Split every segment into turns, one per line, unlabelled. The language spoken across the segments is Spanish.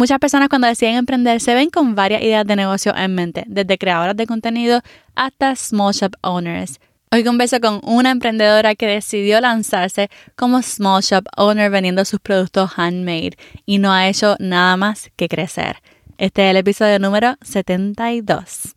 Muchas personas cuando deciden emprender se ven con varias ideas de negocio en mente, desde creadoras de contenido hasta small shop owners. Hoy converso con una emprendedora que decidió lanzarse como small shop owner vendiendo sus productos handmade y no ha hecho nada más que crecer. Este es el episodio número 72.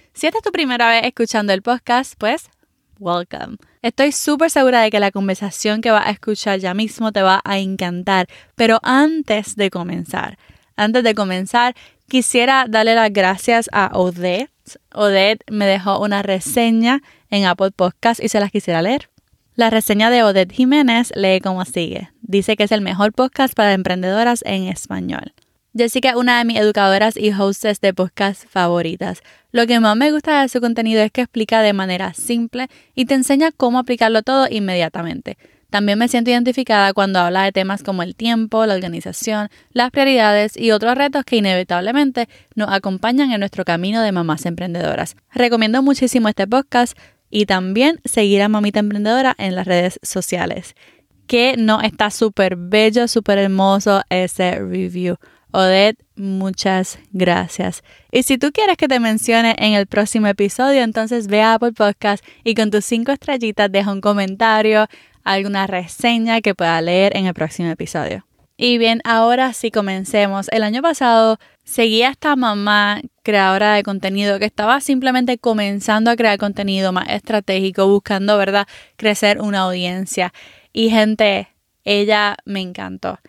Si esta es tu primera vez escuchando el podcast, pues welcome. Estoy súper segura de que la conversación que vas a escuchar ya mismo te va a encantar, pero antes de comenzar, antes de comenzar, quisiera darle las gracias a Odette. Odette me dejó una reseña en Apple Podcast y se las quisiera leer. La reseña de Odette Jiménez lee como sigue. Dice que es el mejor podcast para emprendedoras en español. Jessica es una de mis educadoras y hostess de podcast favoritas. Lo que más me gusta de su contenido es que explica de manera simple y te enseña cómo aplicarlo todo inmediatamente. También me siento identificada cuando habla de temas como el tiempo, la organización, las prioridades y otros retos que inevitablemente nos acompañan en nuestro camino de mamás emprendedoras. Recomiendo muchísimo este podcast y también seguir a Mamita Emprendedora en las redes sociales. Que no está súper bello, súper hermoso ese review. Odette, muchas gracias. Y si tú quieres que te mencione en el próximo episodio, entonces ve a Apple Podcast y con tus cinco estrellitas deja un comentario, alguna reseña que pueda leer en el próximo episodio. Y bien, ahora sí comencemos. El año pasado seguí a esta mamá creadora de contenido que estaba simplemente comenzando a crear contenido más estratégico, buscando, ¿verdad?, crecer una audiencia. Y gente, ella me encantó.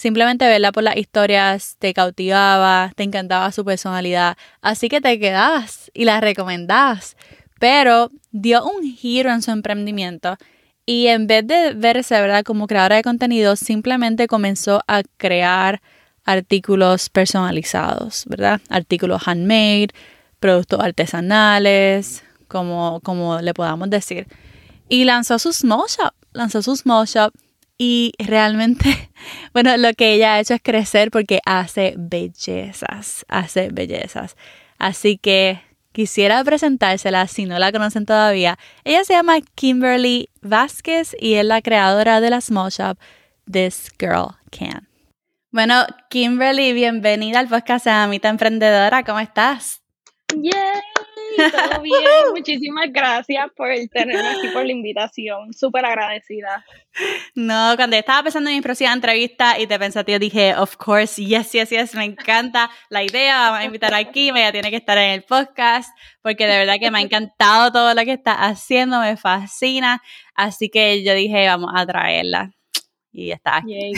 Simplemente verla por las historias te cautivaba, te encantaba su personalidad, así que te quedabas y la recomendabas. Pero dio un giro en su emprendimiento y en vez de verse, ¿verdad?, como creadora de contenido, simplemente comenzó a crear artículos personalizados, ¿verdad? Artículos handmade, productos artesanales, como, como le podamos decir. Y lanzó su small shop, lanzó su small shop y realmente, bueno, lo que ella ha hecho es crecer porque hace bellezas, hace bellezas. Así que quisiera presentársela si no la conocen todavía. Ella se llama Kimberly Vázquez y es la creadora de la small shop This Girl Can. Bueno, Kimberly, bienvenida al podcast Amita Emprendedora. ¿Cómo estás?
¡Yay! Todo bien, muchísimas gracias por tenerme aquí, por la invitación, súper agradecida.
No, cuando estaba pensando en mi próxima entrevista y te pensé a ti, dije, of course, yes, yes, yes, me encanta la idea, vamos a invitar aquí, ella tiene que estar en el podcast, porque de verdad que me ha encantado todo lo que está haciendo, me fascina, así que yo dije, vamos a traerla y está
aquí.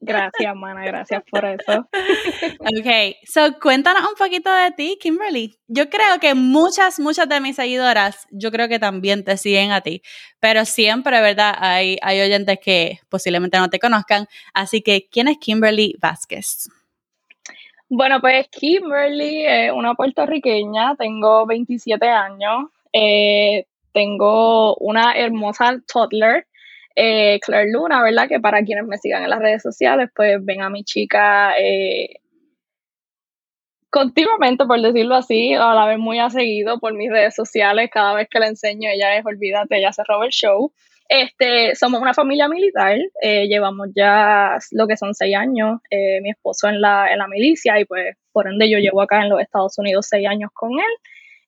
gracias, mana, gracias por eso.
ok, so cuéntanos un poquito de ti, Kimberly. Yo creo que muchas, muchas de mis seguidoras, yo creo que también te siguen a ti, pero siempre, ¿verdad? Hay, hay oyentes que posiblemente no te conozcan, así que, ¿quién es Kimberly Vázquez?
Bueno, pues Kimberly es una puertorriqueña, tengo 27 años, eh, tengo una hermosa toddler eh, Claire Luna, ¿verdad? Que para quienes me sigan en las redes sociales, pues ven a mi chica eh, continuamente, por decirlo así, a la vez muy a por mis redes sociales. Cada vez que le enseño, ella es, olvídate, ella se roba el show. Este, somos una familia militar, eh, llevamos ya lo que son seis años, mi esposo en la, en la milicia y pues por ende yo llevo acá en los Estados Unidos seis años con él.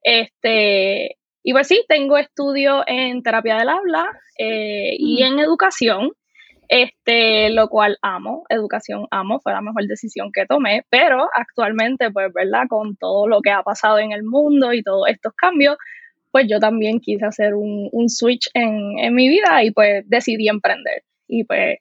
Este, y pues sí, tengo estudio en terapia del habla eh, y en educación, este, lo cual amo, educación amo, fue la mejor decisión que tomé, pero actualmente, pues, ¿verdad? Con todo lo que ha pasado en el mundo y todos estos cambios, pues yo también quise hacer un, switch en, en mi vida y pues decidí emprender. Y pues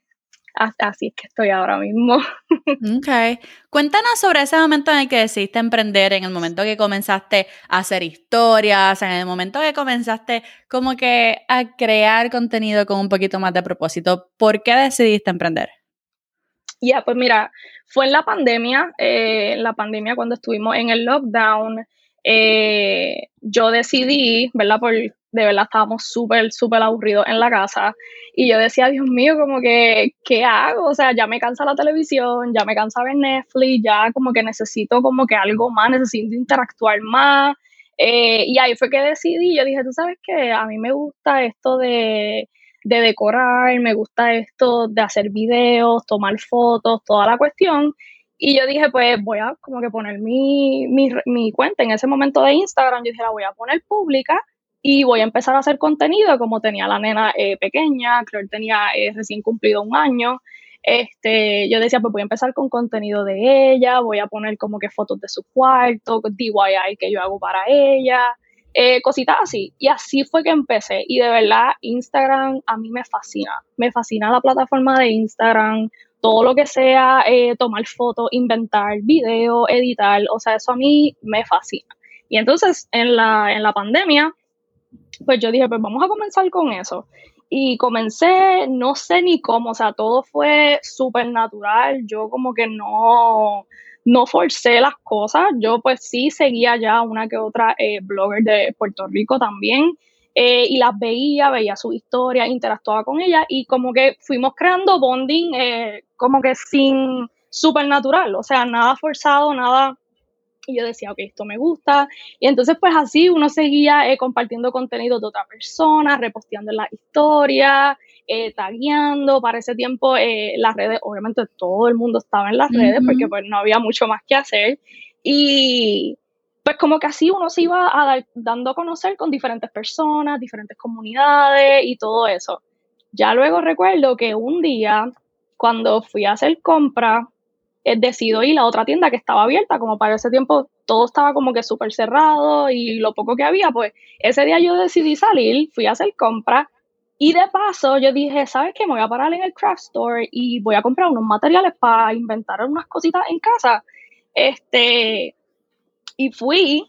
así es que estoy ahora mismo.
Ok. Cuéntanos sobre ese momento en el que decidiste emprender, en el momento que comenzaste a hacer historias, en el momento que comenzaste como que a crear contenido con un poquito más de propósito. ¿Por qué decidiste emprender?
Ya, pues mira, fue en la pandemia, eh, en la pandemia cuando estuvimos en el lockdown, eh, yo decidí, ¿verdad? Por, de verdad estábamos súper, súper aburridos en la casa y yo decía, Dios mío, como que, ¿qué hago? O sea, ya me cansa la televisión, ya me cansa ver Netflix, ya como que necesito como que algo más, necesito interactuar más. Eh, y ahí fue que decidí, yo dije, tú sabes que a mí me gusta esto de de decorar, me gusta esto de hacer videos, tomar fotos, toda la cuestión. Y yo dije, pues voy a como que poner mi, mi, cuenta en ese momento de Instagram, yo dije, la voy a poner pública y voy a empezar a hacer contenido como tenía la nena eh, pequeña, que tenía eh, recién cumplido un año. Este, yo decía, pues voy a empezar con contenido de ella, voy a poner como que fotos de su cuarto, DIY que yo hago para ella, eh, cositas así. Y así fue que empecé. Y de verdad, Instagram a mí me fascina. Me fascina la plataforma de Instagram, todo lo que sea eh, tomar fotos, inventar videos, editar. O sea, eso a mí me fascina. Y entonces, en la, en la pandemia, pues yo dije, pues vamos a comenzar con eso. Y comencé, no sé ni cómo, o sea, todo fue súper natural. Yo como que no, no forcé las cosas. Yo pues sí seguía ya una que otra eh, blogger de Puerto Rico también. Eh, y las veía, veía su historia, interactuaba con ella y como que fuimos creando bonding eh, como que sin supernatural, o sea, nada forzado, nada y yo decía, ok, esto me gusta. Y entonces, pues así uno seguía compartiendo contenido de otra persona, reposteando en la historia, eh, tagueando. Para ese tiempo, eh, las redes, obviamente todo el mundo estaba en las redes porque pues no había mucho más que hacer. Y pues como que así uno se iba a dando a conocer con diferentes personas, diferentes comunidades y todo eso. Ya luego recuerdo que un día, cuando fui a hacer compra, eh, decido ir a otra tienda que estaba abierta, como para ese tiempo todo estaba como que súper cerrado y lo poco que había, pues ese día yo decidí salir, fui a hacer compra y de paso, yo dije, ¿sabes qué? Me voy a parar en el craft store y voy a comprar unos materiales para inventar unas cositas en casa. Este, y fui,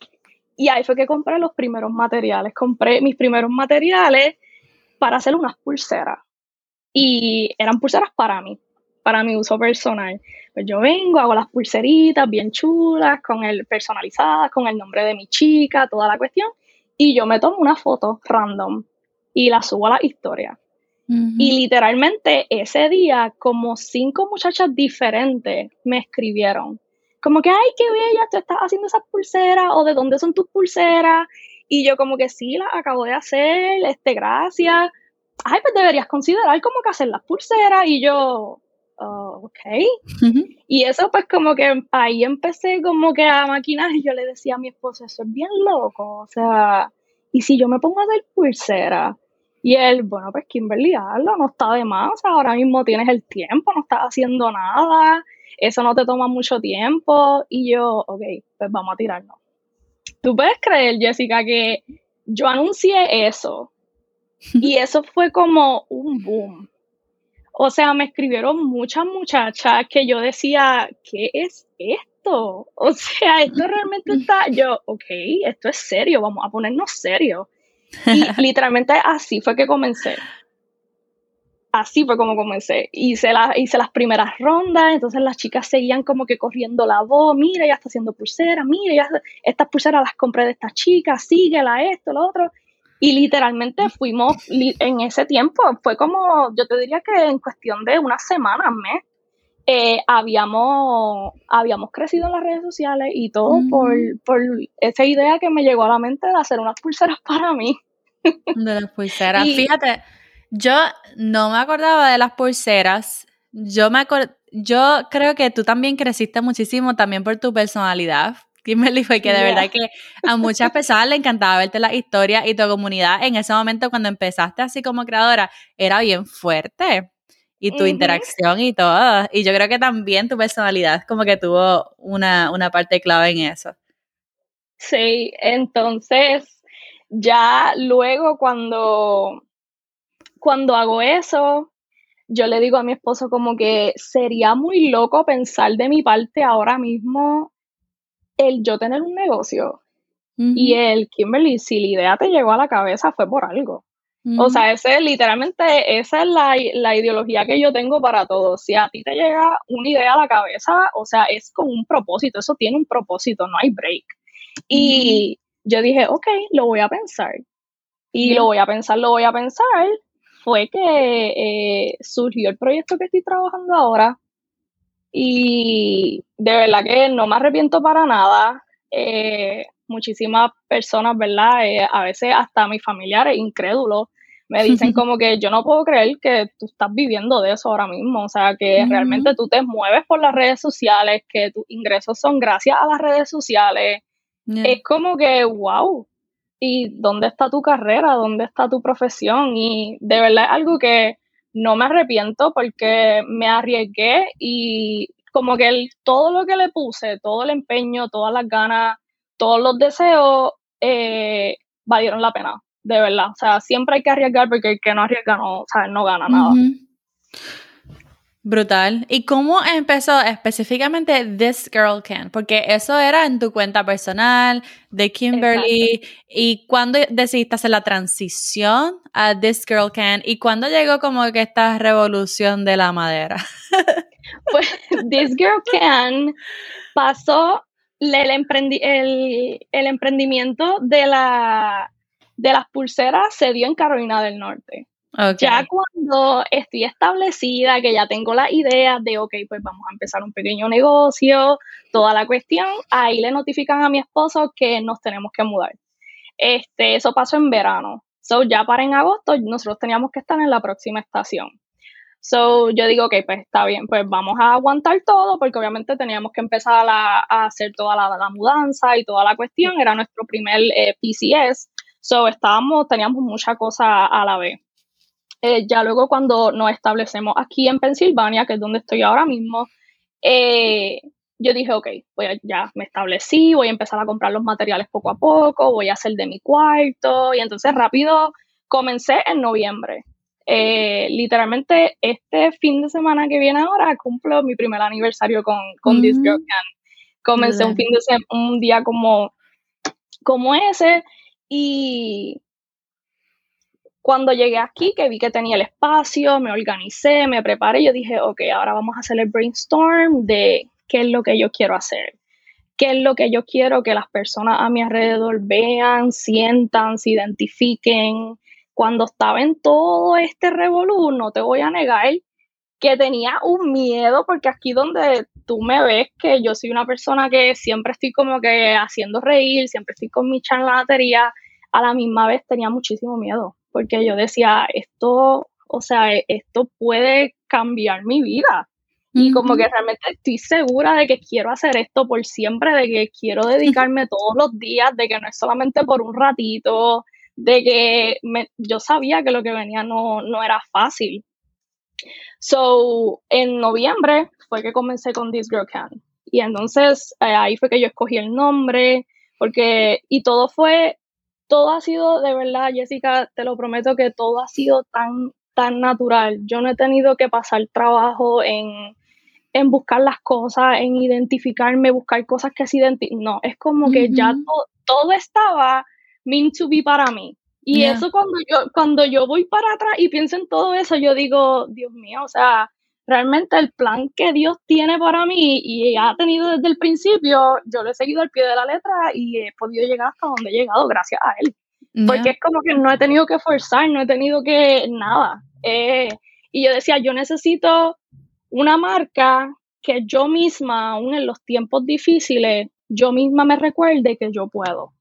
y ahí fue que compré los primeros materiales. Compré mis primeros materiales para hacer unas pulseras. Y eran pulseras para mí, para mi uso personal. Pues yo vengo, hago las pulseritas bien chulas, con el personalizadas, con el nombre de mi chica, toda la cuestión. Y yo me tomo una foto random y la subo a la historia. Y literalmente ese día, como cinco muchachas diferentes me escribieron. Como que, ay, qué bella, tú estás haciendo esas pulseras, o de dónde son tus pulseras. Y yo, como que sí, las acabo de hacer, este, gracias. Ay, pues deberías considerar como que hacer las pulseras. Y yo, oh, ok. Y eso, pues, como que ahí empecé como que a maquinar. Y yo le decía a mi esposo, eso es bien loco. O sea, y si yo me pongo a hacer pulseras y él, bueno, pues Kimberly, hazlo, no está de más, ahora mismo tienes el tiempo, no estás haciendo nada, eso no te toma mucho tiempo. Y yo, ok, pues vamos a tirarnos. Tú puedes creer, Jessica, que yo anuncié eso y eso fue como un boom. O sea, me escribieron muchas muchachas que yo decía, ¿qué es esto? O sea, esto realmente está, yo, ok, esto es serio, vamos a ponernos serio. Y literalmente así fue que comencé. Así fue como comencé. Hice, la, hice las primeras rondas, entonces las chicas seguían como que corriendo la voz, mira, ya está haciendo pulseras, mira, ya estas pulseras las compré de esta chica, síguela, esto, lo otro. Y literalmente fuimos en ese tiempo, fue como, yo te diría que en cuestión de unas semanas, mes, eh, habíamos, habíamos crecido en las redes sociales y todo por, por esa idea que me llegó a la mente de hacer unas pulseras para mí.
De las pulseras. Fíjate, yo no me acordaba de las pulseras. Yo me yo creo que tú también creciste muchísimo también por tu personalidad. Kimberly fue que de verdad que a muchas personas le encantaba verte la historia y tu comunidad en ese momento cuando empezaste así como creadora era bien fuerte y tu interacción y todo. Y yo creo que también tu personalidad como que tuvo una, una parte clave en eso.
Sí, entonces ya luego cuando, cuando hago eso, yo le digo a mi esposo como que sería muy loco pensar de mi parte ahora mismo el yo tener un negocio y el Kimberly, si la idea te llegó a la cabeza fue por algo. O sea, ese literalmente, esa es la, la, ideología que yo tengo para todo. Si a ti te llega una idea a la cabeza, o sea, es con un propósito, eso tiene un propósito, no hay break. Y yo dije, ok, lo voy a pensar. Y lo voy a pensar, lo voy a pensar. Fue que eh, surgió el proyecto que estoy trabajando ahora. Y de verdad que no me arrepiento para nada. Eh, muchísimas personas, ¿verdad? Eh, a veces hasta mis familiares incrédulos me dicen como que yo no puedo creer que tú estás viviendo de eso ahora mismo, o sea, que realmente tú te mueves por las redes sociales, que tus ingresos son gracias a las redes sociales. Es como que, wow, ¿y dónde está tu carrera? ¿Dónde está tu profesión? Y de verdad es algo que no me arrepiento porque me arriesgué y como que el, todo lo que le puse, todo el empeño, todas las ganas, todos los deseos eh, valieron la pena de verdad. O sea, siempre hay que arriesgar porque el que no arriesga no, o sea, no gana nada.
Brutal. ¿Y cómo empezó específicamente This Girl Can? Porque eso era en tu cuenta personal de Kimberly. ¿Y cuándo decidiste hacer la transición a This Girl Can? ¿Y cuándo llegó como que esta revolución de la madera?
pues This Girl Can pasó el, el, el emprendimiento de la de las pulseras se dio en Carolina del Norte. Ya cuando estoy establecida, que ya tengo la idea de, ok, pues vamos a empezar un pequeño negocio, toda la cuestión, ahí le notifican a mi esposo que nos tenemos que mudar. Este, eso pasó en verano. So, ya para en agosto, nosotros teníamos que estar en la próxima estación. So, yo digo, ok, pues está bien, pues vamos a aguantar todo, porque obviamente teníamos que empezar a, hacer toda la, mudanza y toda la cuestión. Era nuestro primer eh, PCS. So, estábamos, teníamos mucha cosa a la vez. Eh, ya luego cuando nos establecemos aquí en Pensilvania, que es donde estoy ahora mismo, eh, yo dije, ok, voy ya me establecí, voy a empezar a comprar los materiales poco a poco, voy a hacer de mi cuarto, y entonces rápido comencé en noviembre. Eh, literalmente este fin de semana que viene ahora cumplo mi primer aniversario con, con This Girl mm. Can. Comencé un fin de semana, un día como, como ese, y cuando llegué aquí, que vi que tenía el espacio, me organicé, me preparé, yo dije, ok, ahora vamos a hacer el brainstorm de qué es lo que yo quiero hacer, qué es lo que yo quiero que las personas a mi alrededor vean, sientan, se identifiquen. Cuando estaba en todo este revolú, no te voy a negar que tenía un miedo, porque aquí donde tú me ves que yo soy una persona que siempre estoy como que haciendo reír, siempre estoy con mi charlatanería, a la misma vez tenía muchísimo miedo, porque yo decía, esto, o sea, esto puede cambiar mi vida. Y como que realmente estoy segura de que quiero hacer esto por siempre, de que quiero dedicarme todos los días, de que no es solamente por un ratito, de que yo sabía que lo que venía no, no era fácil. So, en noviembre fue que comencé con This Girl Can. Y entonces eh, ahí fue que yo escogí el nombre, porque, y todo fue, todo ha sido, de verdad, Jessica, te lo prometo que todo ha sido tan, tan natural. Yo no he tenido que pasar trabajo en, en buscar las cosas, en identificarme, buscar cosas que se identifican. No, es como que ya todo estaba meant to be para mí. Y eso cuando yo, cuando yo voy para atrás y pienso en todo eso, yo digo, Dios mío, o sea, realmente el plan que Dios tiene para mí y ha tenido desde el principio, yo lo he seguido al pie de la letra y he podido llegar hasta donde he llegado gracias a Él. Porque es como que no he tenido que forzar, no he tenido que nada. Eh, y yo decía, yo necesito una marca que yo misma, aún en los tiempos difíciles, yo misma me recuerde que yo puedo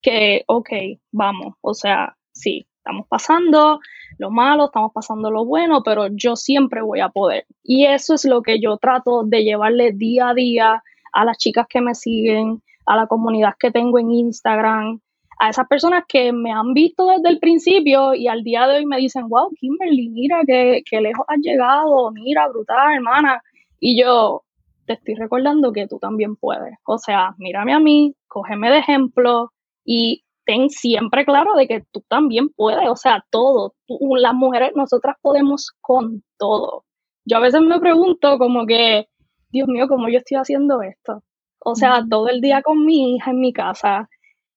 que, ok, vamos, o sea, sí, estamos pasando lo malo, estamos pasando lo bueno, pero yo siempre voy a poder. Y eso es lo que yo trato de llevarle día a día a las chicas que me siguen, a la comunidad que tengo en Instagram, a esas personas que me han visto desde el principio y al día de hoy me dicen, wow, Kimberly, mira qué, qué lejos has llegado, mira, brutal, hermana. Y yo te estoy recordando que tú también puedes. O sea, mírame a mí, cógeme de ejemplo, y ten siempre claro de que tú también puedes, o sea, todo. las mujeres, nosotras podemos con todo. Yo a veces me pregunto como que, Dios mío, ¿cómo yo estoy haciendo esto? O sea, todo el día con mi hija en mi casa,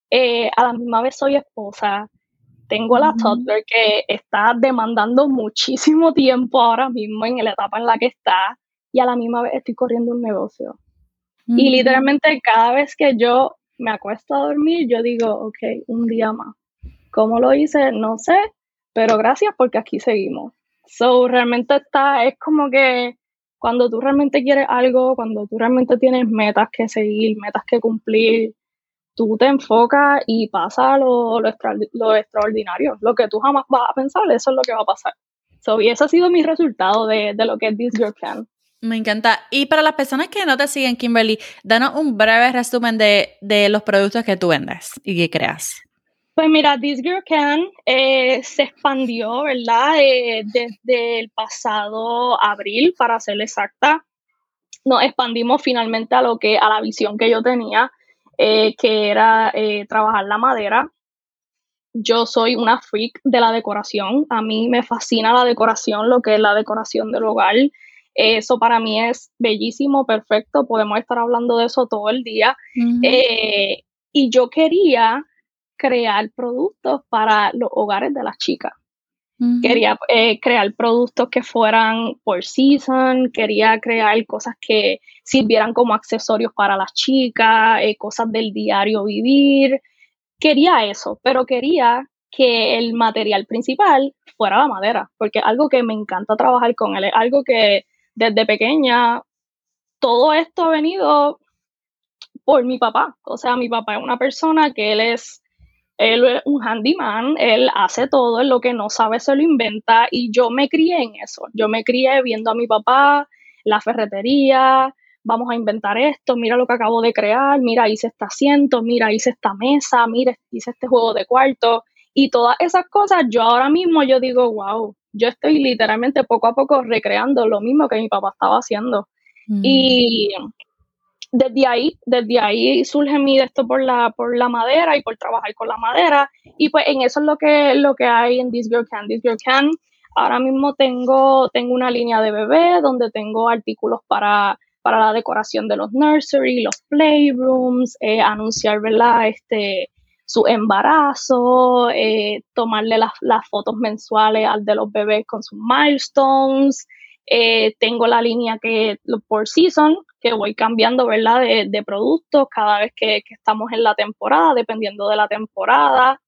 eh, a la misma vez soy esposa, tengo la toddler que está demandando muchísimo tiempo ahora mismo en la etapa en la que está y a la misma vez estoy corriendo un negocio. Y literalmente cada vez que yo me acuesto a dormir, yo digo, ok, un día más. ¿Cómo lo hice? No sé, pero gracias porque aquí seguimos. So, realmente está, es como que cuando tú realmente quieres algo, cuando tú realmente tienes metas que seguir, metas que cumplir, tú te enfocas y pasa lo, lo, extraordinario. Lo que tú jamás vas a pensar, eso es lo que va a pasar. So, y ese ha sido mi resultado de, de lo que es This Girl Can.
Me encanta. Y para las personas que no te siguen, Kimberly, danos un breve resumen de, los productos que tú vendes y que creas.
Pues mira, This Girl Can eh, se expandió, ¿verdad? Eh, desde el pasado abril, para ser exacta. Nos expandimos finalmente a lo que, a la visión que yo tenía, eh, que era trabajar la madera. Yo soy una freak de la decoración. A mí me fascina la decoración, lo que es la decoración del hogar. Eso para mí es bellísimo, perfecto, podemos estar hablando de eso todo el día. Eh, y yo quería crear productos para los hogares de las chicas. Quería eh, crear productos que fueran por season, quería crear cosas que sirvieran como accesorios para las chicas, eh, cosas del diario vivir. Quería eso, pero quería que el material principal fuera la madera, porque es algo que me encanta trabajar con él, es algo que desde pequeña, todo esto ha venido por mi papá. O sea, mi papá es una persona que él es, él es un handyman, él hace todo, lo que no sabe se lo inventa y yo me crié en eso. Yo me crié viendo a mi papá, la ferretería, vamos a inventar esto, mira lo que acabo de crear, mira, hice este asiento, mira, hice esta mesa, mira, hice este juego de cuarto y todas esas cosas, yo ahora mismo yo digo, wow, yo estoy literalmente poco a poco recreando lo mismo que mi papá estaba haciendo. Mm. Y desde ahí, desde ahí surge mi de esto por la, por la madera y por trabajar con la madera. Y pues en eso es lo que, lo que hay en This Girl Can. This Girl Can, ahora mismo tengo, tengo una línea de bebé donde tengo artículos para, para la decoración de los nursery, los playrooms, eh, anunciar, ¿verdad? Este, su embarazo, eh, tomarle las, fotos mensuales al de los bebés con sus milestones. Eh, tengo la línea que por season, que voy cambiando, ¿verdad? De, productos cada vez que, estamos en la temporada, dependiendo de la temporada.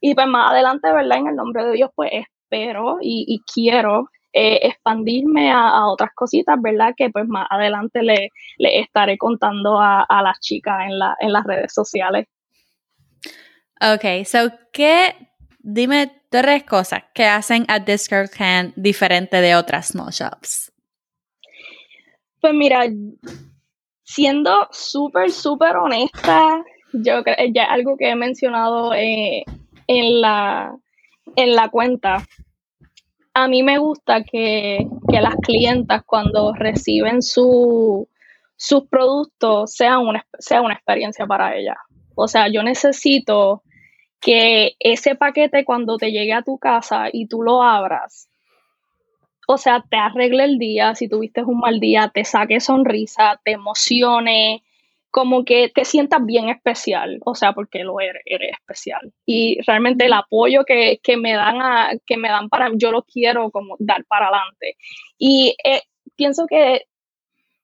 Y pues más adelante, ¿verdad? En el nombre de Dios, pues espero y, quiero eh, expandirme a, otras cositas, ¿verdad? Que pues más adelante le, le estaré contando a, las chicas en, la, en las redes sociales.
Ok, so, ¿qué? Dime tres cosas que hacen a Discount Can diferente de otras small shops.
Pues mira, siendo súper, súper honesta, yo creo ya algo que he mencionado eh, en, la, en la cuenta. A mí me gusta que, las clientas cuando reciben su, sus productos sea una, sea una experiencia para ellas. O sea, yo necesito que ese paquete cuando te llegue a tu casa y tú lo abras, o sea, te arregle el día, si tuviste un mal día, te saque sonrisa, te emocione, como que te sientas bien especial, o sea, porque lo eres, eres especial. Y realmente el apoyo que, me dan a, que me dan para, yo lo quiero como dar para adelante. Y eh, pienso que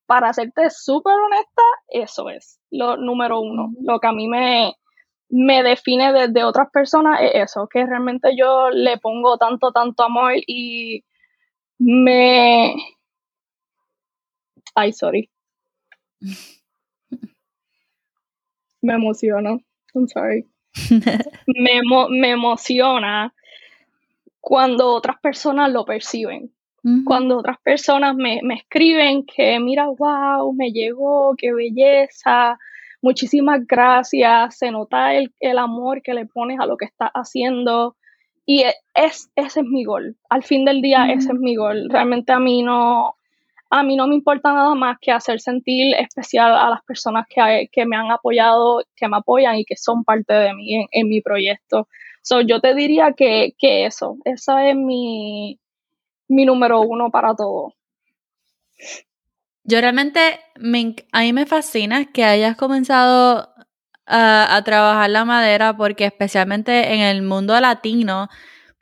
para serte súper honesta, eso es lo número uno, lo que a mí me, me define desde otras personas es eso, que realmente yo le pongo tanto, tanto amor y me... Ay, sorry. Me emociono. I'm sorry. me, me emociona cuando otras personas lo perciben. Cuando otras personas me, me escriben que, mira, wow, me llegó, qué belleza, muchísimas gracias, se nota el, amor que le pones a lo que estás haciendo y e, es, ese es mi gol, al fin del día ese es mi gol, realmente a mí no, a mí no me importa nada más que hacer sentir especial a las personas que, que me han apoyado, que me apoyan y que son parte de mí en, mi proyecto. So, yo te diría que, que eso, esa es mi, mi número uno para todo.
Yo realmente, me, a mí me fascina que hayas comenzado a, a, trabajar la madera porque especialmente en el mundo latino,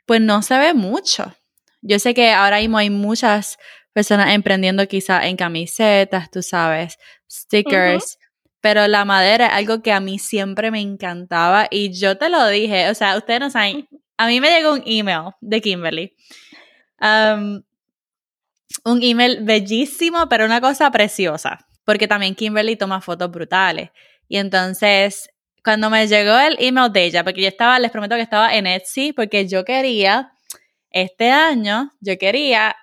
pues no se ve mucho. Yo sé que ahora mismo hay muchas personas emprendiendo quizá en camisetas, tú sabes, stickers, pero la madera es algo que a mí siempre me encantaba y yo te lo dije, o sea, ustedes no saben, a mí me llegó un email de Kimberly. Um, un email bellísimo, pero una cosa preciosa, porque también Kimberly toma fotos brutales. Y entonces, cuando me llegó el email de ella, porque yo estaba, les prometo que estaba en Etsy, porque yo quería, este año, yo quería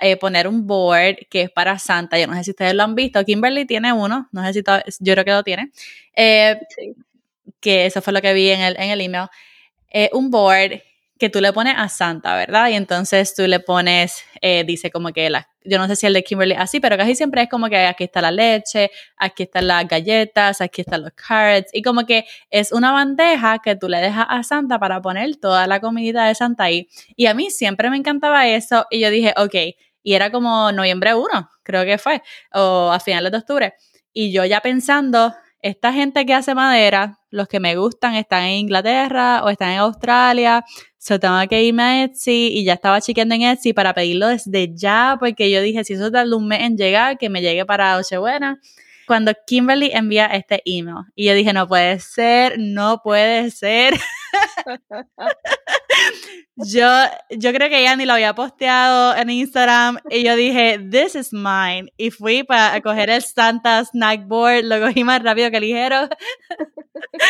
eh, poner un board que es para Santa. Yo no sé si ustedes lo han visto. Kimberly tiene uno, no sé si yo creo que lo tiene. Eh, que eso fue lo que vi en el, en el email. Eh, un board que tú le pones a Santa, ¿verdad? Y entonces tú le pones, eh, dice como que la, yo no sé si el de Kimberly así, pero casi siempre es como que aquí está la leche, aquí están las galletas, aquí están los carrots, y como que es una bandeja que tú le dejas a Santa para poner toda la comida de Santa ahí. Y a mí siempre me encantaba eso, y yo dije, ok, y era como noviembre 1, creo que fue, o a finales de octubre, y yo ya pensando, esta gente que hace madera, los que me gustan están en Inglaterra o están en Australia, So tengo que irme a Etsy y ya estaba chequeando en Etsy para pedirlo desde ya, porque yo dije, si eso tarda un mes en llegar, que me llegue para Nochebuena. Cuando Kimberly envía este email, y yo dije, no puede ser, no puede ser. yo, yo creo que ella ni lo había posteado en Instagram y yo dije, this is mine. Y fui para coger el Santa Snack Board, lo cogí más rápido que ligero.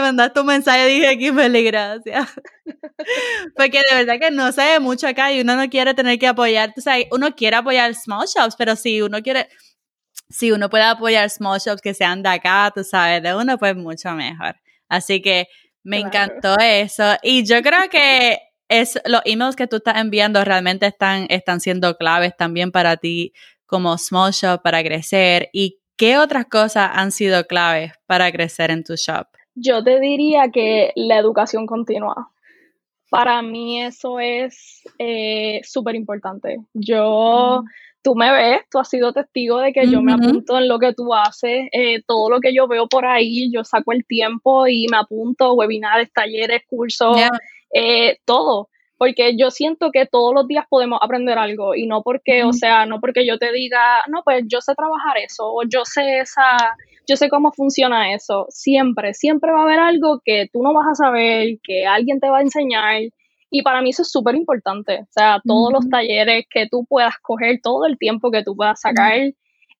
Mandaste un mensaje dije, Kimberly, gracias. Porque de verdad que no se ve mucho acá y uno no quiere tener que apoyar, o sea, uno quiere apoyar small shops, pero si uno quiere, si uno puede apoyar small shops que sean de acá, tú sabes, de uno, pues mucho mejor. Así que me encantó eso. Y yo creo que es, los emails que tú estás enviando realmente están, están siendo claves también para ti como small shop para crecer. ¿Y qué otras cosas han sido claves para crecer en tu shop?
Yo te diría que la educación continua. Para mí eso es eh, súper importante. Yo, tú me ves, tú has sido testigo de que yo me apunto en lo que tú haces, eh, todo lo que yo veo por ahí, yo saco el tiempo y me apunto, webinars, talleres, cursos, eh, todo porque yo siento que todos los días podemos aprender algo y no porque, o sea, no porque yo te diga, no, pues yo sé trabajar eso o yo sé esa, yo sé cómo funciona eso. Siempre, siempre va a haber algo que tú no vas a saber, que alguien te va a enseñar. Y para mí eso es súper importante. O sea, todos los talleres que tú puedas coger, todo el tiempo que tú puedas sacar,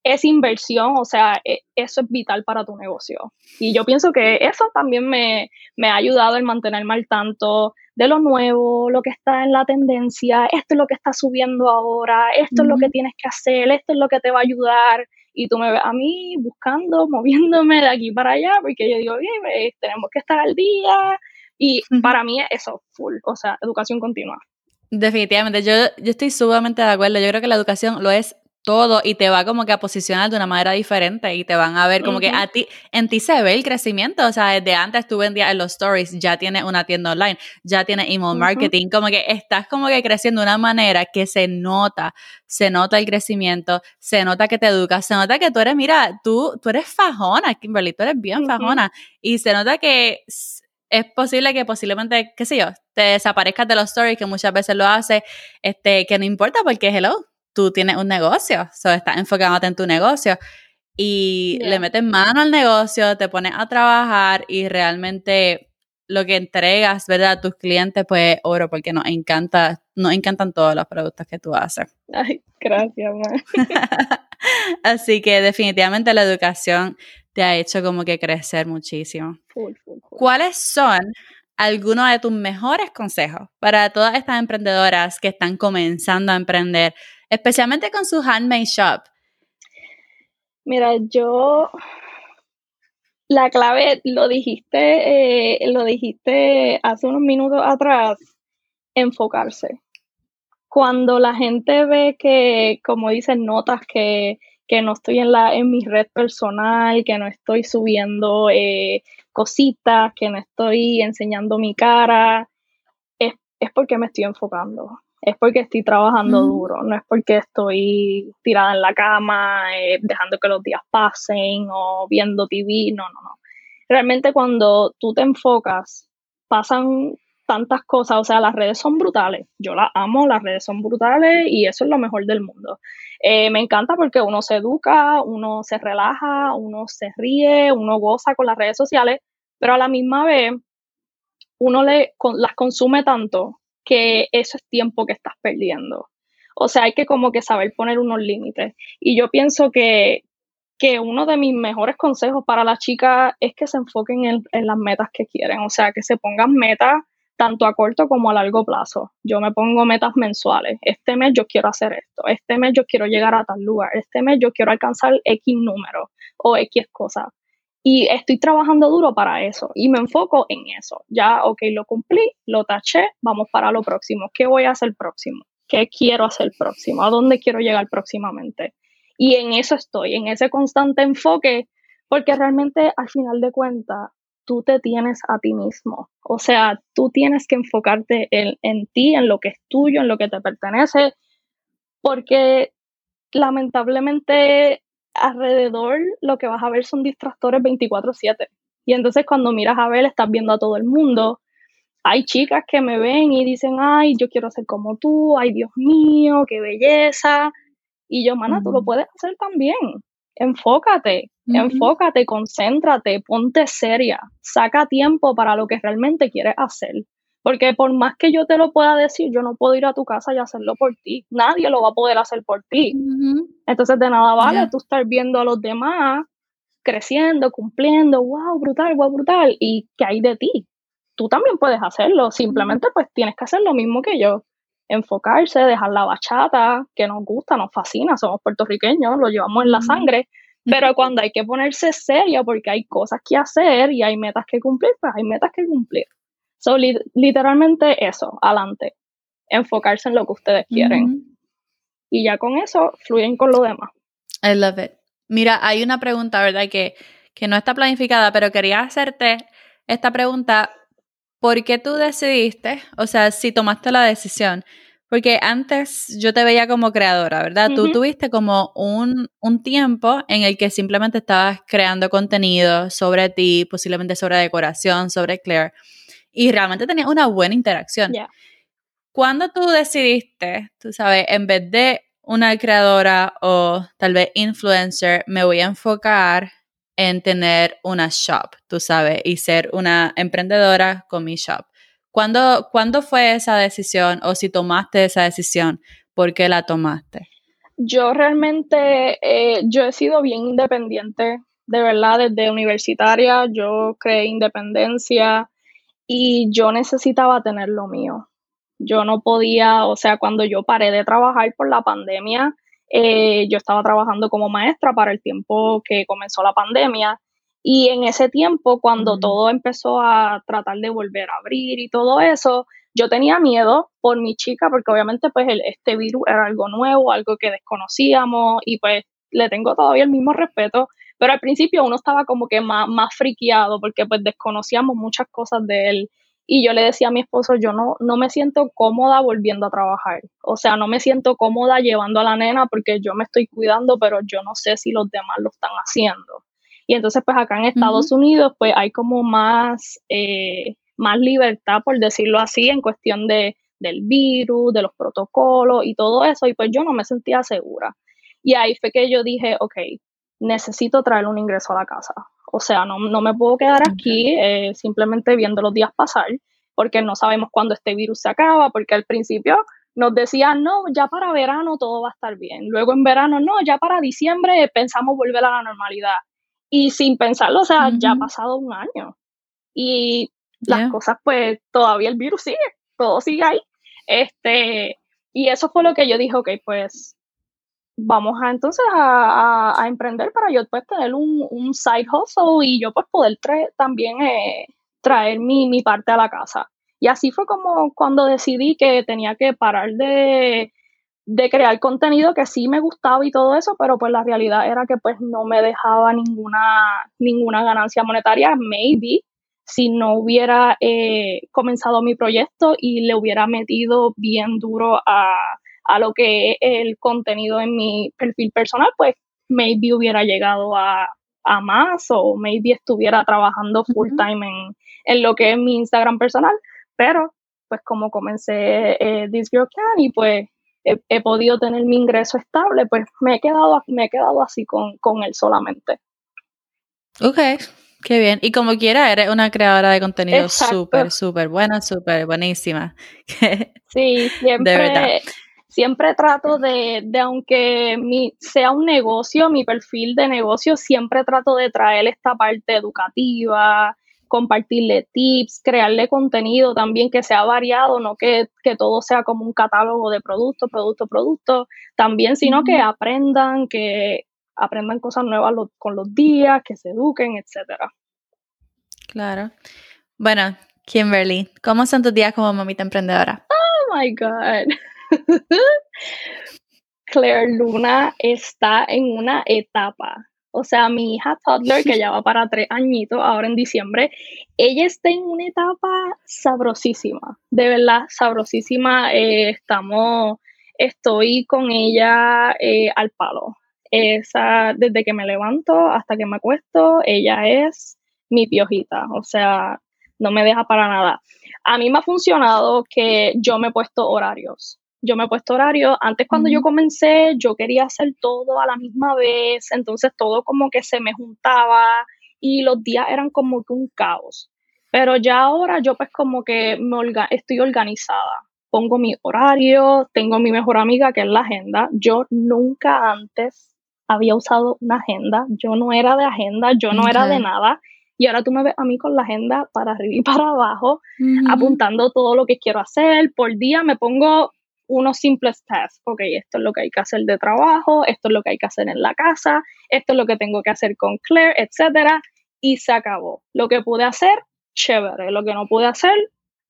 es inversión, o sea, e, eso es vital para tu negocio. Y yo pienso que eso también me, me ha ayudado en mantenerme al tanto de lo nuevo, lo que está en la tendencia, esto es lo que está subiendo ahora, esto es lo que tienes que hacer, esto es lo que te va a ayudar. Y tú me ves a mí buscando, moviéndome de aquí para allá, porque yo digo, bien, eh, tenemos que estar al día. Y para mí eso, full, o sea, educación continua.
Definitivamente, yo, yo estoy sumamente de acuerdo. Yo creo que la educación lo es todo y te va como que a posicionar de una manera diferente y te van a ver como que a ti, en ti se ve el crecimiento, o sea, desde antes tú vendías en los stories, ya tienes una tienda online, ya tienes email marketing, como que estás como que creciendo de una manera que se nota, se nota el crecimiento, se nota que te educas, se nota que tú eres, mira, tú, tú eres fajona, Kimberly, tú eres bien fajona. Y se nota que es posible que posiblemente, qué sé yo, te desaparezcas de los stories, que muchas veces lo haces, este, que no importa porque hello, tú tienes un negocio, so estás enfocándote en tu negocio y le metes mano al negocio, te pones a trabajar y realmente lo que entregas, ¿verdad? A tus clientes, pues oro, porque nos encanta, nos encantan todos los productos que tú haces.
Ay, gracias,
Así que definitivamente la educación te ha hecho como que crecer muchísimo. ¿Cuáles son algunos de tus mejores consejos para todas estas emprendedoras que están comenzando a emprender especialmente con su handmade shop?
Mira, yo la clave lo dijiste, eh, lo dijiste hace unos minutos atrás, enfocarse. cuando la gente ve que, como dicen, notas que, que no estoy en, la, en mi red personal, que no estoy subiendo eh, cositas, que no estoy enseñando mi cara, es, es, porque me estoy enfocando, es porque estoy trabajando duro, no es porque estoy tirada en la cama, eh, dejando que los días pasen o viendo TV, no, no, no. Realmente cuando tú te enfocas, pasan tantas cosas, o sea, las redes son brutales, yo las amo, las redes son brutales y eso es lo mejor del mundo. Eh, me encanta porque uno se educa, uno se relaja, uno se ríe, uno goza con las redes sociales, pero a la misma vez uno le, las consume tanto que eso es tiempo que estás perdiendo. O sea, hay que como que saber poner unos límites. Y yo pienso que, que uno de mis mejores consejos para las chicas es que se enfoquen en, en las metas que quieren. O sea, que se pongan metas tanto a corto como a largo plazo. Yo me pongo metas mensuales. Este mes yo quiero hacer esto. Este mes yo quiero llegar a tal lugar. Este mes yo quiero alcanzar X número o X cosa. Y estoy trabajando duro para eso y me enfoco en eso. Ya, ok, lo cumplí, lo taché, vamos para lo próximo. ¿Qué voy a hacer próximo? ¿Qué quiero hacer próximo? ¿A dónde quiero llegar próximamente? Y en eso estoy, en ese constante enfoque, porque realmente al final de cuentas tú te tienes a ti mismo. O sea, tú tienes que enfocarte en, en, ti, en lo que es tuyo, en lo que te pertenece, porque lamentablemente alrededor lo que vas a ver son distractores 24/7. Y entonces cuando miras a ver, estás viendo a todo el mundo. Hay chicas que me ven y dicen, ay, yo quiero ser como tú, ay, Dios mío, qué belleza. Y yo, mana, tú lo puedes hacer también enfócate, enfócate, concéntrate, ponte seria, saca tiempo para lo que realmente quieres hacer. Porque por más que yo te lo pueda decir, yo no puedo ir a tu casa y hacerlo por ti. Nadie lo va a poder hacer por ti. Entonces de nada vale tú estar viendo a los demás creciendo, cumpliendo, wow, brutal, wow, brutal. ¿Y qué hay de ti? Tú también puedes hacerlo. Simplemente pues tienes que hacer lo mismo que yo enfocarse, dejar la bachata, que nos gusta, nos fascina, somos puertorriqueños, lo llevamos en la sangre, pero cuando hay que ponerse serio porque hay cosas que hacer y hay metas que cumplir, pues hay metas que cumplir. So, literalmente eso, adelante, enfocarse en lo que ustedes quieren. Y ya con eso fluyen con lo demás.
I love it. Mira, hay una pregunta, ¿verdad? Que, que no está planificada, pero quería hacerte esta pregunta ¿por qué tú decidiste, o sea, si tomaste la decisión? Porque antes yo te veía como creadora, ¿verdad? Tú tuviste como un, un, tiempo en el que simplemente estabas creando contenido sobre ti, posiblemente sobre decoración, sobre Claire, y realmente tenías una buena interacción. Cuando tú decidiste, tú sabes, en vez de una creadora o tal vez influencer, me voy a enfocar en tener una shop, tú sabes, y ser una emprendedora con mi shop. ¿Cuándo, ¿Cuándo fue esa decisión o si tomaste esa decisión? ¿Por qué la tomaste?
Yo realmente, eh, yo he sido bien independiente, de verdad, desde universitaria, yo creé independencia y yo necesitaba tener lo mío. Yo no podía, o sea, cuando yo paré de trabajar por la pandemia, eh, yo estaba trabajando como maestra para el tiempo que comenzó la pandemia y en ese tiempo, cuando todo empezó a tratar de volver a abrir y todo eso, yo tenía miedo por mi chica porque obviamente pues el, este virus era algo nuevo, algo que desconocíamos y pues le tengo todavía el mismo respeto, pero al principio uno estaba como que más, más friqueado porque pues desconocíamos muchas cosas de él y yo le decía a mi esposo, yo no, no me siento cómoda volviendo a trabajar. O sea, no me siento cómoda llevando a la nena porque yo me estoy cuidando, pero yo no sé si los demás lo están haciendo. Y entonces, pues acá en Estados Unidos, pues hay como más, eh, más libertad, por decirlo así, en cuestión de, del virus, de los protocolos y todo eso. Y pues yo no me sentía segura. Y ahí fue que yo dije, ok, necesito traer un ingreso a la casa. O sea, no, me puedo quedar aquí eh, simplemente viendo los días pasar, porque no sabemos cuándo este virus se acaba, porque al principio nos decían, no, ya para verano todo va a estar bien. Luego en verano, no, ya para diciembre pensamos volver a la normalidad. Y sin pensarlo, o sea, ya ha pasado un año. Y las cosas, pues, todavía el virus sigue, todo sigue ahí. Este, y eso fue lo que yo dije, ok, pues vamos a entonces a, emprender para yo pues tener un, un, side hustle y yo pues poder también eh, traer mi, mi, parte a la casa. Y así fue como cuando decidí que tenía que parar de, de crear contenido que sí me gustaba y todo eso, pero pues la realidad era que pues no me dejaba ninguna, ninguna ganancia monetaria, maybe si no hubiera eh, comenzado mi proyecto y le hubiera metido bien duro a, a lo que es el contenido en mi perfil personal, pues maybe hubiera llegado a, a más o maybe estuviera trabajando full time en, en, lo que es mi Instagram personal, pero pues como comencé eh, This Girl Can y pues he, podido tener mi ingreso estable, pues me he quedado, me he quedado así con, con él solamente.
Ok, qué bien. Y como quiera, eres una creadora de contenido súper, súper buena, súper buenísima.
sí, siempre. De verdad siempre trato de, de aunque mi, sea un negocio, mi perfil de negocio, siempre trato de traer esta parte educativa, compartirle tips, crearle contenido también que sea variado, no que, todo sea como un catálogo de productos, producto, producto, también, sino que aprendan, que aprendan cosas nuevas con los días, que se eduquen, etcétera.
Claro. Bueno, Kimberly, ¿cómo son tus días como mamita emprendedora?
Oh my God. Claire Luna está en una etapa. O sea, mi hija toddler, que ya va para tres añitos, ahora en diciembre, ella está en una etapa sabrosísima, de verdad, sabrosísima. Eh, estamos, estoy con ella eh, al palo. Esa, desde que me levanto hasta que me acuesto, ella es mi piojita. O sea, no me deja para nada. A mí me ha funcionado que yo me he puesto horarios yo me he puesto horario. Antes cuando yo comencé, yo quería hacer todo a la misma vez, entonces todo como que se me juntaba y los días eran como que un caos. Pero ya ahora yo pues como que me estoy organizada. Pongo mi horario, tengo mi mejor amiga que es la agenda. Yo nunca antes había usado una agenda, yo no era de agenda, yo no era de nada. Y ahora tú me ves a mí con la agenda para arriba y para abajo, apuntando todo lo que quiero hacer. Por día me pongo unos simples tasks. Ok, esto es lo que hay que hacer de trabajo, esto es lo que hay que hacer en la casa, esto es lo que tengo que hacer con Claire, etcétera, y se acabó. Lo que pude hacer, chévere. Lo que no pude hacer,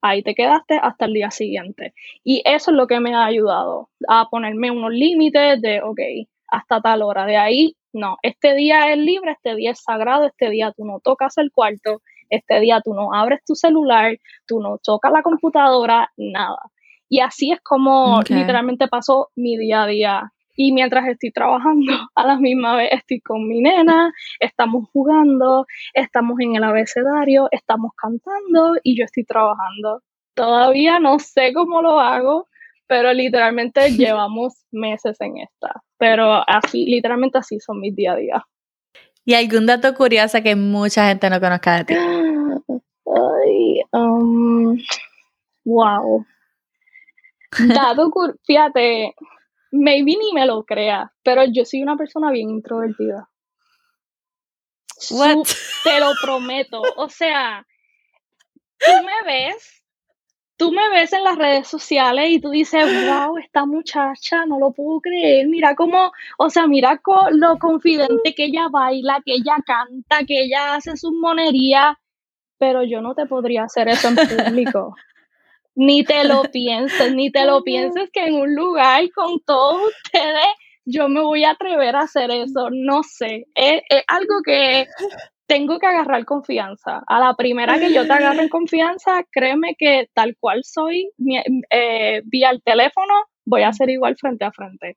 ahí te quedaste hasta el día siguiente. Y eso es lo que me ha ayudado a ponerme unos límites de, ok, hasta tal hora. De ahí, no, este día es libre, este día es sagrado, este día tú no tocas el cuarto, este día tú no abres tu celular, tú no tocas la computadora, nada. Y así es como literalmente pasó mi día a día. Y mientras estoy trabajando, a la misma vez estoy con mi nena, estamos jugando, estamos en el abecedario, estamos cantando y yo estoy trabajando. Todavía no sé cómo lo hago, pero literalmente llevamos meses en esta. Pero así, literalmente así son mis día a día.
¿Y algún dato curioso que mucha gente no conozca de ti?
Ay, um, wow. Dado, fíjate, maybe ni me lo crea, pero yo soy una persona bien introvertida.
What?
te lo prometo. O sea, tú me ves, tú me ves en las redes sociales y tú dices, wow, esta muchacha, no lo puedo creer. Mira cómo, o sea, mira lo confidente que ella baila, que ella canta, que ella hace sus monerías, pero yo no te podría hacer eso en público ni te lo pienses, ni te lo pienses que en un lugar con todos ustedes yo me voy a atrever a hacer eso. No sé, es, algo que tengo que agarrar confianza. A la primera que yo te agarre en confianza, créeme que tal cual soy, eh, vía el teléfono, voy a ser igual frente a frente.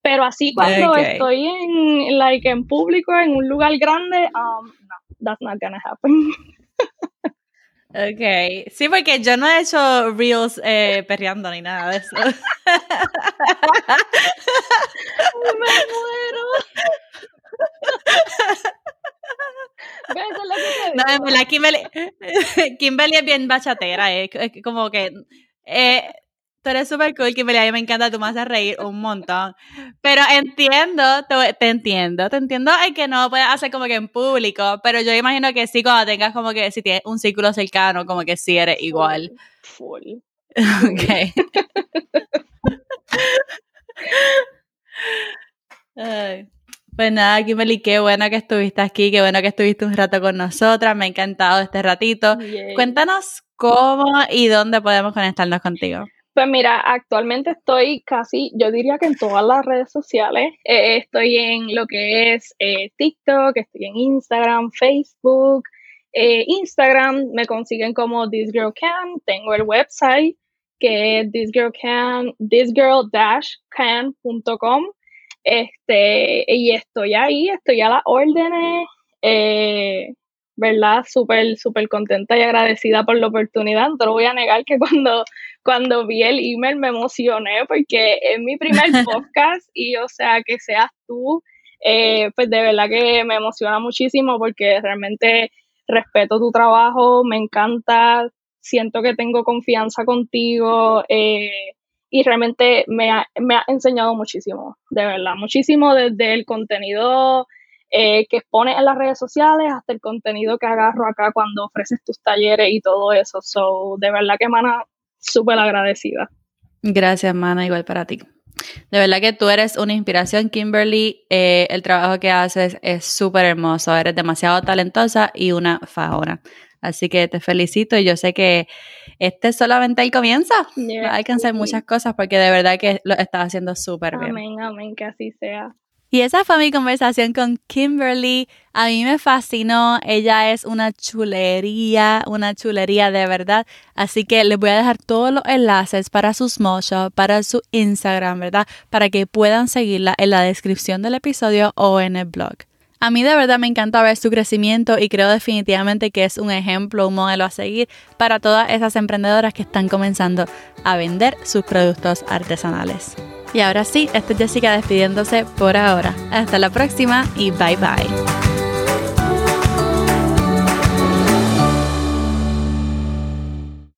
Pero así cuando estoy en, like, en público, en un lugar grande, um, no, that's not gonna happen.
Ok, sí, porque yo no he hecho reels eh, perreando ni nada de eso.
Me muero. ¿Ves? lo que
no, en verdad, Kimberly, Kimberly es bien bachatera, es, es como que eh, Tú eres súper cool, Kimberly. A mí me encanta, tú me haces reír un montón. Pero entiendo, te, entiendo, te entiendo hay que no puedes hacer como que en público, pero yo imagino que sí, cuando tengas como que, si tienes un círculo cercano, como que sí eres igual.
Full.
ok. Pues nada, Kimberly, qué bueno que estuviste aquí, qué bueno que estuviste un rato con nosotras, me ha encantado este ratito. Cuéntanos ¿cómo y dónde podemos conectarnos contigo?
Pues mira, actualmente estoy casi, yo diría que en todas las redes sociales. Eh, estoy en lo que es eh, TikTok, estoy en Instagram, Facebook. Eh, Instagram me consiguen como This Girl Can. Tengo el website que es thisgirl-can, thisgirl-can.com. Este, y estoy ahí, estoy a las órdenes. ¿Verdad? Súper, súper contenta y agradecida por la oportunidad. No te lo voy a negar que cuando, cuando vi el email me emocioné porque es mi primer podcast y, o sea, que seas tú, eh, pues de verdad que me emociona muchísimo porque realmente respeto tu trabajo, me encanta, siento que tengo confianza contigo eh, y realmente me ha, me ha enseñado muchísimo, de verdad, muchísimo desde el contenido eh, que expones en las redes sociales hasta el contenido que agarro acá cuando ofreces tus talleres y todo eso. So, de verdad que, mana, súper agradecida.
Gracias, mana, igual para ti. De verdad que tú eres una inspiración, Kimberly. Eh, el trabajo que haces es súper hermoso. Eres demasiado talentosa y una fajona. Así que te felicito y yo sé que este es solamente el comienzo. Hay que hacer muchas cosas porque de verdad que lo estás haciendo súper bien.
Amén, amén, que así sea.
Y esa fue mi conversación con Kimberly. A mí me fascinó. Ella es una chulería, una chulería de verdad. Así que les voy a dejar todos los enlaces para sus small para su Instagram, ¿verdad? Para que puedan seguirla en la descripción del episodio o en el blog. A mí de verdad me encanta ver su crecimiento y creo definitivamente que es un ejemplo, un modelo a seguir para todas esas emprendedoras que están comenzando a vender sus productos artesanales. Y ahora sí, esto es Jessica despidiéndose por ahora. Hasta la próxima y bye bye.